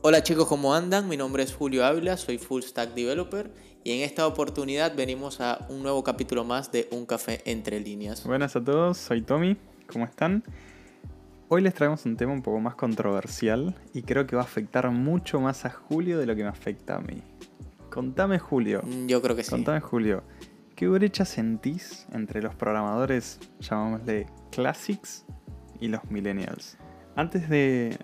Hola chicos, ¿cómo andan? Mi nombre es Julio Ávila, soy Full Stack Developer y en esta oportunidad venimos a un nuevo capítulo más de Un Café Entre Líneas. Buenas a todos, soy Tommy, ¿cómo están? Hoy les traemos un tema un poco más controversial y creo que va a afectar mucho más a Julio de lo que me afecta a mí. Contame Julio. Mm, Yo creo que sí. Contame Julio. ¿Qué brecha sentís entre los programadores, llamámosle classics, y los millennials? Antes de,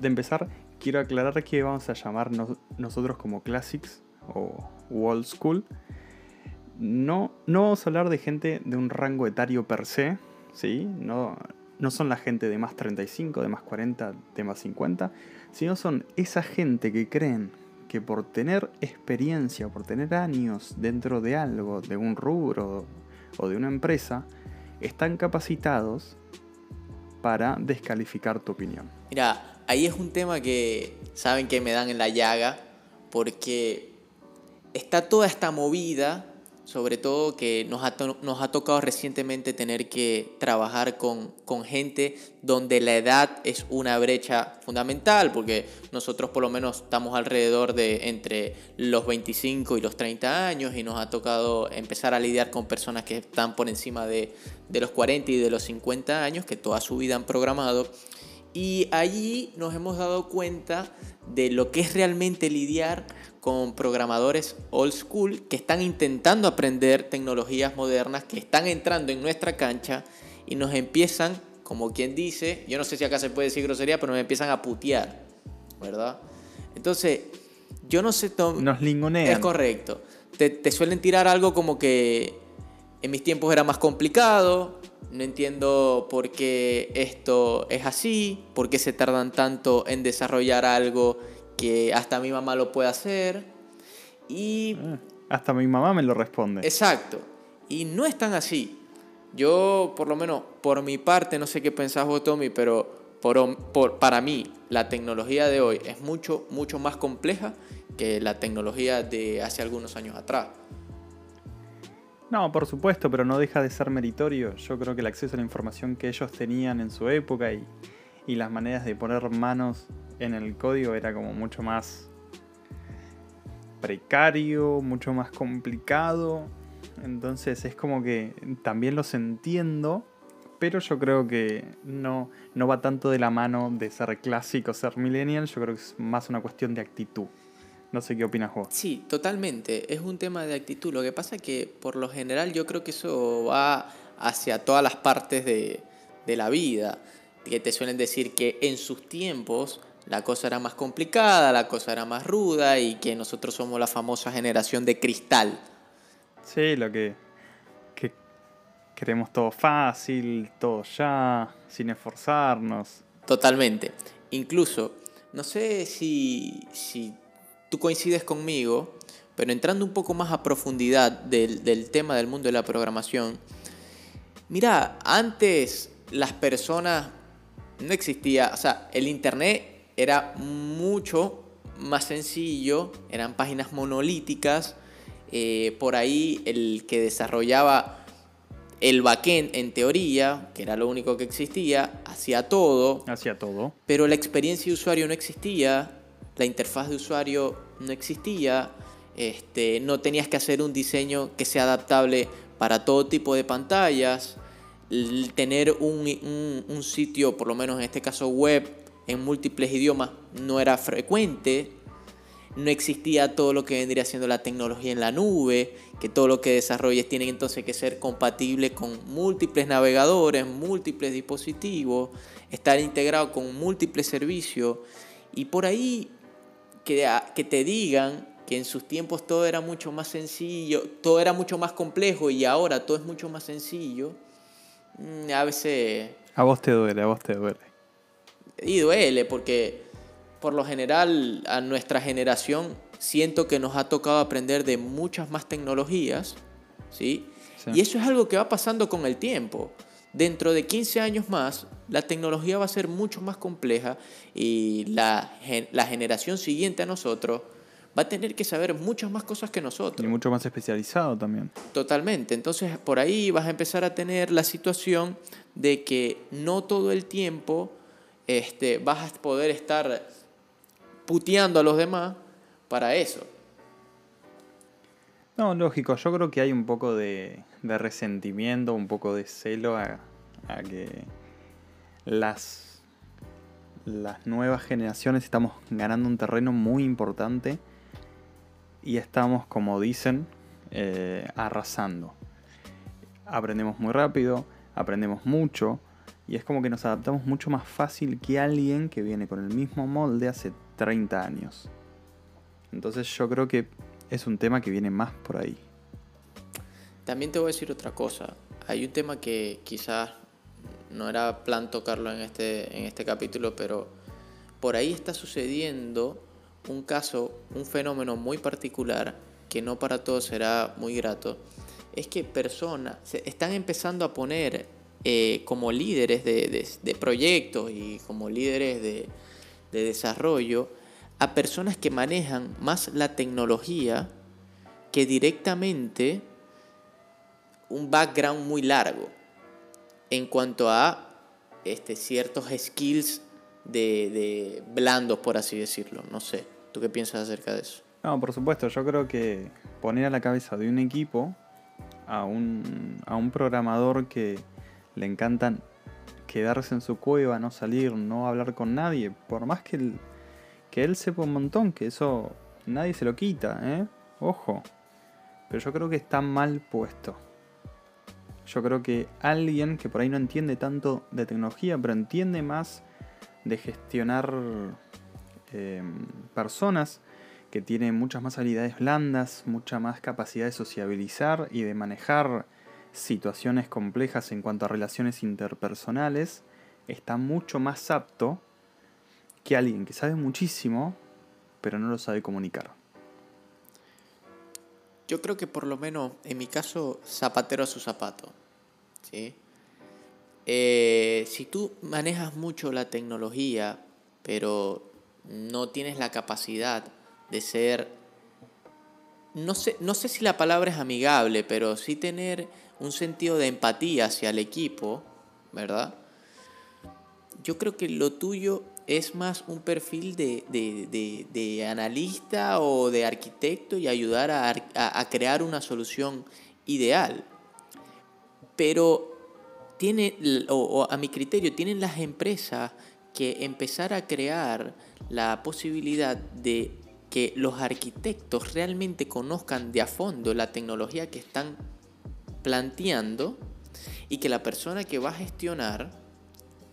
de empezar, quiero aclarar que vamos a llamarnos nosotros como classics o old school. No, no vamos a hablar de gente de un rango etario per se, ¿sí? No, no son la gente de más 35, de más 40, de más 50, sino son esa gente que creen que por tener experiencia, por tener años dentro de algo, de un rubro o de una empresa, están capacitados para descalificar tu opinión. Mira, ahí es un tema que saben que me dan en la llaga porque está toda esta movida, sobre todo que nos ha, tocado recientemente tener que trabajar con, gente donde la edad es una brecha fundamental, porque nosotros por lo menos estamos alrededor de entre los 25 y los 30 años y nos ha tocado empezar a lidiar con personas que están por encima de los 40 y de los 50 años, que toda su vida han programado. Y allí nos hemos dado cuenta de lo que es realmente lidiar con programadores old school que están intentando aprender tecnologías modernas, que están entrando en nuestra cancha y nos empiezan, como quien dice, yo no sé si acá se puede decir grosería, pero nos empiezan a putear, ¿verdad? Entonces, yo no sé... Tom, Nos lingonean. es correcto. Te, te suelen tirar algo como que en mis tiempos era más complicado, no entiendo por qué esto es así, por qué se tardan tanto en desarrollar algo que hasta mi mamá lo puede hacer. Y Ah, Hasta mi mamá me lo responde. Exacto. Y no es tan así. Yo, por lo menos, por mi parte, no sé qué pensás vos, Tommy, pero por, por- para mí la tecnología de hoy es mucho, mucho más compleja que la tecnología de hace algunos años atrás. No, por supuesto, pero no deja de ser meritorio. Yo creo que el acceso a la información que ellos tenían en su época y, y las maneras de poner manos en el código era como mucho más precario, mucho más complicado. Entonces es como que también los entiendo, pero yo creo que no, no va tanto de la mano de ser clásico, ser millennial. Yo creo que es más una cuestión de actitud. No sé qué opinas vos. Sí, totalmente. Es un tema de actitud. Lo que pasa es que por lo general yo creo que eso va hacia todas las partes de, de la vida. Que te suelen decir que en sus tiempos la cosa era más complicada, la cosa era más ruda y que nosotros somos la famosa generación de cristal. Sí, lo que, que queremos todo fácil, todo ya, sin esforzarnos. Totalmente. Incluso, no sé si, si tú coincides conmigo, pero entrando un poco más a profundidad del, del tema del mundo de la programación, mira, antes las personas no existía, o sea, el internet era mucho más sencillo, eran páginas monolíticas, eh, por ahí el que desarrollaba el backend en teoría, que era lo único que existía, hacía todo, Hacía todo. pero la experiencia de usuario no existía, la interfaz de usuario no existía, este, no tenías que hacer un diseño que sea adaptable para todo tipo de pantallas, l- tener un- un sitio, por lo menos en este caso web, en múltiples idiomas no era frecuente, no existía todo lo que vendría siendo la tecnología en la nube, que todo lo que desarrolles tiene entonces que ser compatible con múltiples navegadores, múltiples dispositivos, estar integrado con múltiples servicios. Y por ahí que, te digan que en sus tiempos todo era mucho más sencillo, todo era mucho más complejo y ahora todo es mucho más sencillo, mm, a veces A vos te duele, a vos te duele. y duele porque por lo general a nuestra generación siento que nos ha tocado aprender de muchas más tecnologías, ¿sí? Sí. Y eso es algo que va pasando con el tiempo. Dentro de 15 años más, la tecnología va a ser mucho más compleja y la, la generación siguiente a nosotros va a tener que saber muchas más cosas que nosotros. Y mucho más especializado también. Totalmente. Entonces, por ahí vas a empezar a tener la situación de que no todo el tiempo este, vas a poder estar puteando a los demás para eso. No, lógico, yo creo que hay un poco de, de resentimiento, un poco de celo a, que las, las nuevas generaciones estamos ganando un terreno muy importante y estamos, como dicen, eh, arrasando. Aprendemos muy rápido, aprendemos mucho y es como que nos adaptamos mucho más fácil que alguien que viene con el mismo molde hace 30 años. Entonces yo creo que es un tema que viene más por ahí. También te voy a decir otra cosa. Hay un tema que quizás no era plan tocarlo en este, en este capítulo, pero por ahí está sucediendo un caso, un fenómeno muy particular que no para todos será muy grato. Es que personas están empezando a poner eh, como líderes de, proyectos y como líderes de, de desarrollo a personas que manejan más la tecnología que directamente un background muy largo en cuanto a este, ciertos skills de, blandos, por así decirlo. No sé, ¿tú qué piensas acerca de eso? No, por supuesto, yo creo que poner a la cabeza de un equipo a un, a un programador que le encantan quedarse en su cueva, no salir, no hablar con nadie, por más que él, que él sepa un montón, que eso nadie se lo quita, ¿eh? Ojo. Pero yo creo que está mal puesto. Yo creo que alguien que por ahí no entiende tanto de tecnología, pero entiende más de gestionar em, personas, que tiene muchas más habilidades blandas, mucha más capacidad de sociabilizar y de manejar situaciones complejas en cuanto a relaciones interpersonales, está mucho más apto que alguien que sabe muchísimo, pero no lo sabe comunicar. Yo creo que por lo menos en mi caso, zapatero a su zapato. ¿Sí? Eh, si tú manejas mucho la tecnología, pero no tienes la capacidad de ser, no sé, no sé si la palabra es amigable, pero sí tener un sentido de empatía hacia el equipo, ¿verdad? Yo creo que lo tuyo es más un perfil de, analista o de arquitecto y ayudar a, crear una solución ideal. Pero tiene, o, a mi criterio, tienen las empresas que empezar a crear la posibilidad de que los arquitectos realmente conozcan de a fondo la tecnología que están planteando y que la persona que va a gestionar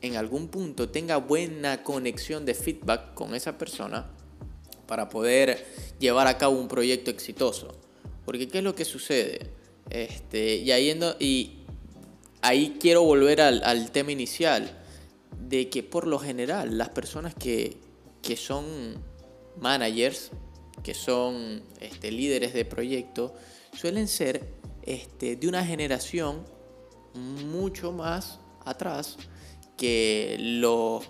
en algún punto tenga buena conexión de feedback con esa persona para poder llevar a cabo un proyecto exitoso. Porque ¿qué es lo que sucede? Este, y, ahí, y ahí quiero volver al, tema inicial, de que por lo general las personas que, son managers, que son este, líderes de proyecto, suelen ser este, de una generación mucho más atrás que los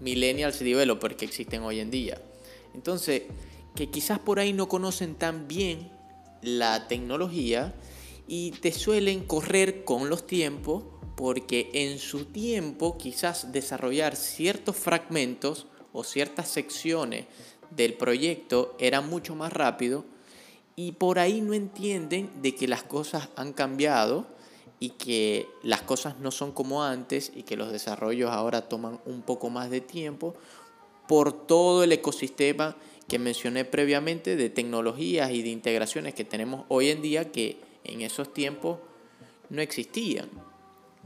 millennials developers que existen hoy en día. Entonces, que quizás por ahí no conocen tan bien la tecnología y te suelen correr con los tiempos porque en su tiempo quizás desarrollar ciertos fragmentos o ciertas secciones del proyecto era mucho más rápido y por ahí no entienden de que las cosas han cambiado y que las cosas no son como antes y que los desarrollos ahora toman un poco más de tiempo por todo el ecosistema que mencioné previamente de tecnologías y de integraciones que tenemos hoy en día que en esos tiempos no existían.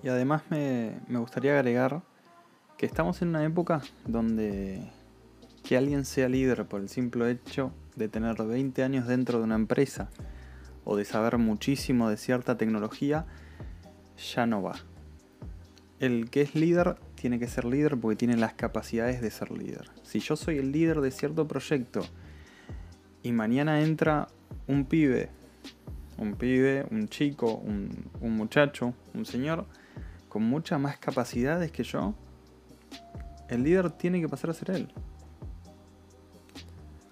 Y además me, me gustaría agregar que estamos en una época donde que alguien sea líder por el simple hecho de tener 20 años dentro de una empresa o de saber muchísimo de cierta tecnología ya no va. El que es líder tiene que ser líder porque tiene las capacidades de ser líder. Si yo soy el líder de cierto proyecto y mañana entra un pibe, un pibe, un chico, un, muchacho, un señor, con muchas más capacidades que yo, el líder tiene que pasar a ser él.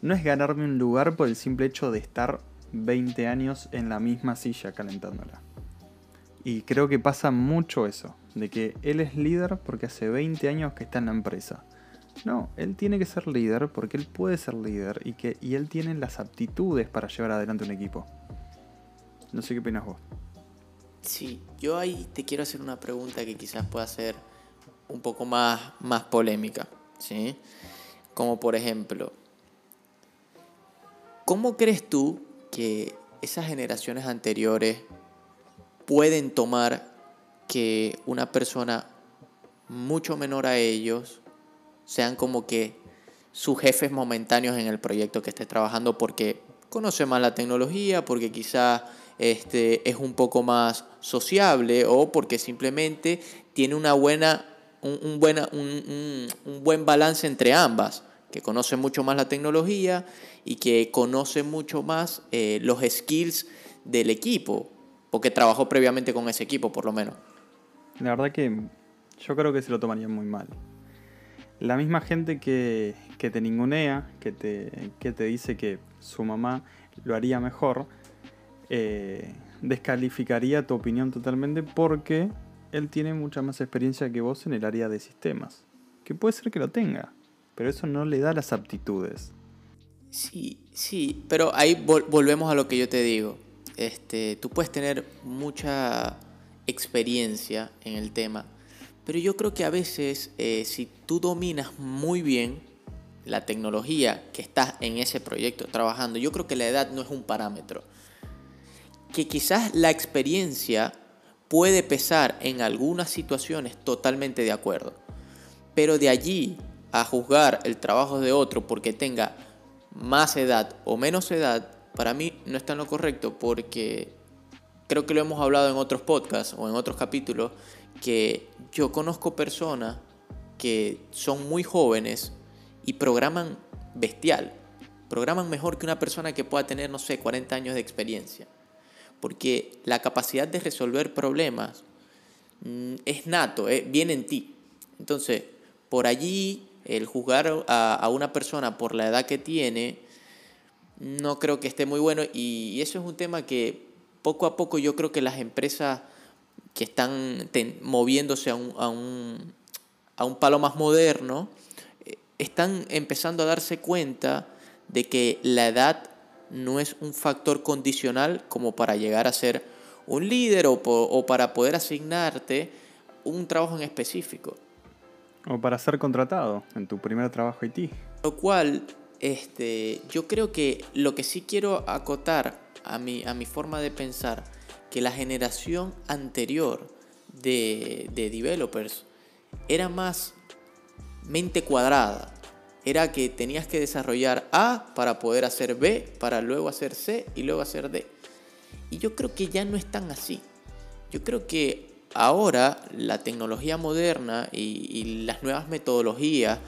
No es ganarme un lugar por el simple hecho de estar 20 años en la misma silla calentándola. Y creo que pasa mucho eso, de que él es líder porque hace 20 años que está en la empresa. No, él tiene que ser líder porque él puede ser líder y, que, y él tiene las aptitudes para llevar adelante un equipo. No sé qué opinas vos. Sí, yo ahí te quiero hacer una pregunta que quizás pueda ser un poco más, más polémica, ¿sí? Como por ejemplo, ¿cómo crees tú que esas generaciones anteriores pueden tomar que una persona mucho menor a ellos sean como que sus jefes momentáneos en el proyecto que esté trabajando porque conoce más la tecnología, porque quizás este, es un poco más sociable o porque simplemente tiene una buena, un, buena, un, buen balance entre ambas, que conoce mucho más la tecnología y que conoce mucho más eh, los skills del equipo, porque trabajó previamente con ese equipo por lo menos. La verdad que yo creo que se lo tomarían muy mal. La misma gente que, te ningunea, que te, que te dice que su mamá lo haría mejor, eh, descalificaría tu opinión totalmente porque él tiene mucha más experiencia que vos en el área de sistemas. Que puede ser que lo tenga, pero eso no le da las aptitudes. Sí, sí, pero ahí volvemos a lo que yo te digo. Este, tú puedes tener mucha experiencia en el tema, pero yo creo que a veces eh, si tú dominas muy bien la tecnología que estás en ese proyecto trabajando, yo creo que la edad no es un parámetro. Que quizás la experiencia puede pesar en algunas situaciones totalmente de acuerdo. Pero de allí a juzgar el trabajo de otro porque tenga más edad o menos edad, para mí no está en lo correcto porque creo que lo hemos hablado en otros podcasts o en otros capítulos, que yo conozco personas que son muy jóvenes y programan bestial. Programan mejor que una persona que pueda tener, no sé, 40 años de experiencia. Porque la capacidad de resolver problemas mm, es nato, eh, viene en ti. Entonces, por allí, el juzgar a, a, una persona por la edad que tiene, no creo que esté muy bueno. Y eso es un tema que poco a poco yo creo que las empresas que están moviéndose a un, a, un, a un, palo más moderno, eh, están empezando a darse cuenta de que la edad no es un factor condicional como para llegar a ser un líder o, o para poder asignarte un trabajo en específico. O para ser contratado en tu primer trabajo IT. Lo cual, este, yo creo que lo que sí quiero acotar a mi, a mi forma de pensar que la generación anterior de, de developers era más mente cuadrada. Era que tenías que desarrollar A para poder hacer B, para luego hacer C y luego hacer D. Y yo creo que ya no es tan así. Yo creo que ahora la tecnología moderna y, las nuevas metodologías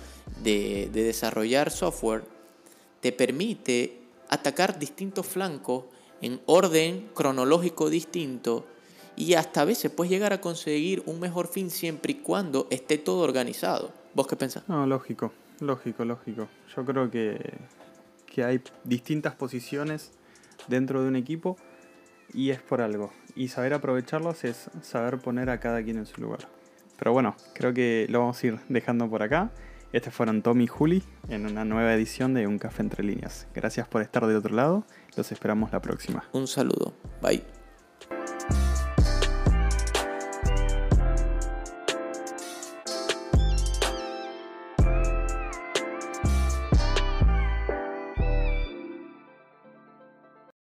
de, de desarrollar software te permite atacar distintos flancos en orden cronológico distinto y hasta a veces puedes llegar a conseguir un mejor fin siempre y cuando esté todo organizado. ¿Vos qué pensás? No, lógico, lógico, lógico. Yo creo que, que hay distintas posiciones dentro de un equipo y es por algo. Y saber aprovecharlos es saber poner a cada quien en su lugar. Pero bueno, creo que lo vamos a ir dejando por acá. Estos fueron Tommy y Juli en una nueva edición de Un Café Entre Líneas. Gracias por estar del otro lado. Los esperamos la próxima. Un saludo. Bye.